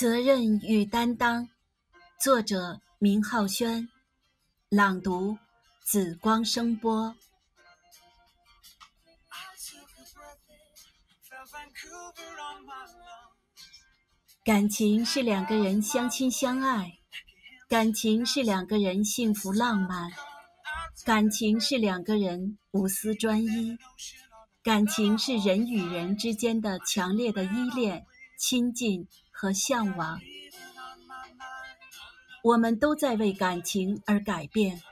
责任与担当，作者明浩轩，朗读紫光声波。感情是两个人相亲相爱，感情是两个人幸福浪漫，感情是两个人无私专一，感情是人与人之间的强烈的依恋、亲近和向往。我们都在为感情而改变，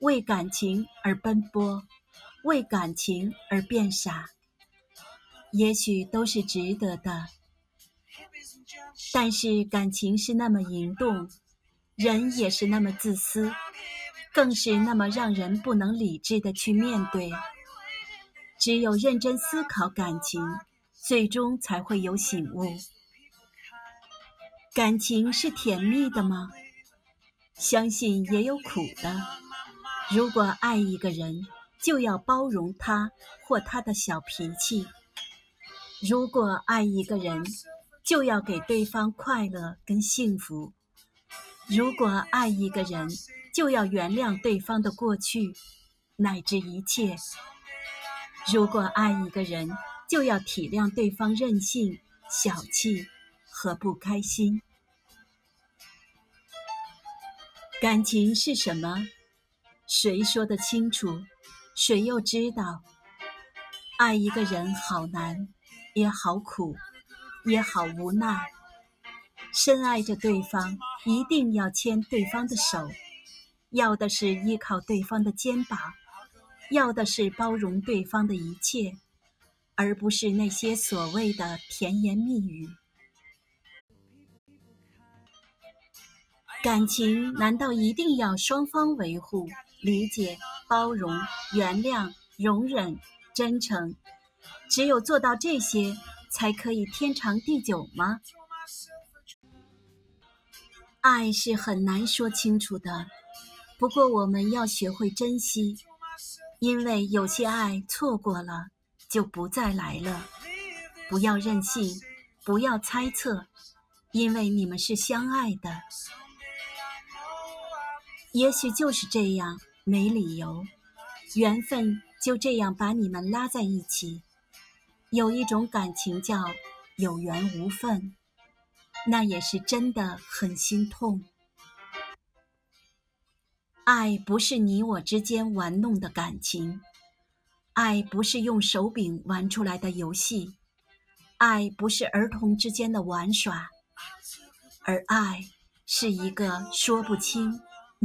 为感情而奔波，为感情而变傻。也许都是值得的。但是感情是那么淫动，人也是那么自私，更是那么让人不能理智的去面对。只有认真思考感情，最终才会有醒悟。感情是甜蜜的吗？相信也有苦的。如果爱一个人，就要包容他或他的小脾气；如果爱一个人，就要给对方快乐跟幸福。如果爱一个人，就要原谅对方的过去，乃至一切。如果爱一个人，就要体谅对方任性、小气和不开心。感情是什么？谁说得清楚？谁又知道？爱一个人好难，也好苦。也好无奈，深爱着对方，一定要牵对方的手，要的是依靠对方的肩膀，要的是包容对方的一切，而不是那些所谓的甜言蜜语。感情难道一定要双方维护、理解、包容、原谅、容忍、真诚？只有做到这些。才可以天长地久吗？爱是很难说清楚的，不过我们要学会珍惜，因为有些爱错过了就不再来了。不要任性，不要猜测，因为你们是相爱的。也许就是这样，没理由，缘分就这样把你们拉在一起。有一种感情叫有缘无分，那也是真的很心痛。爱不是你我之间玩弄的感情，爱不是用手柄玩出来的游戏，爱不是儿童之间的玩耍，而爱是一个说不清、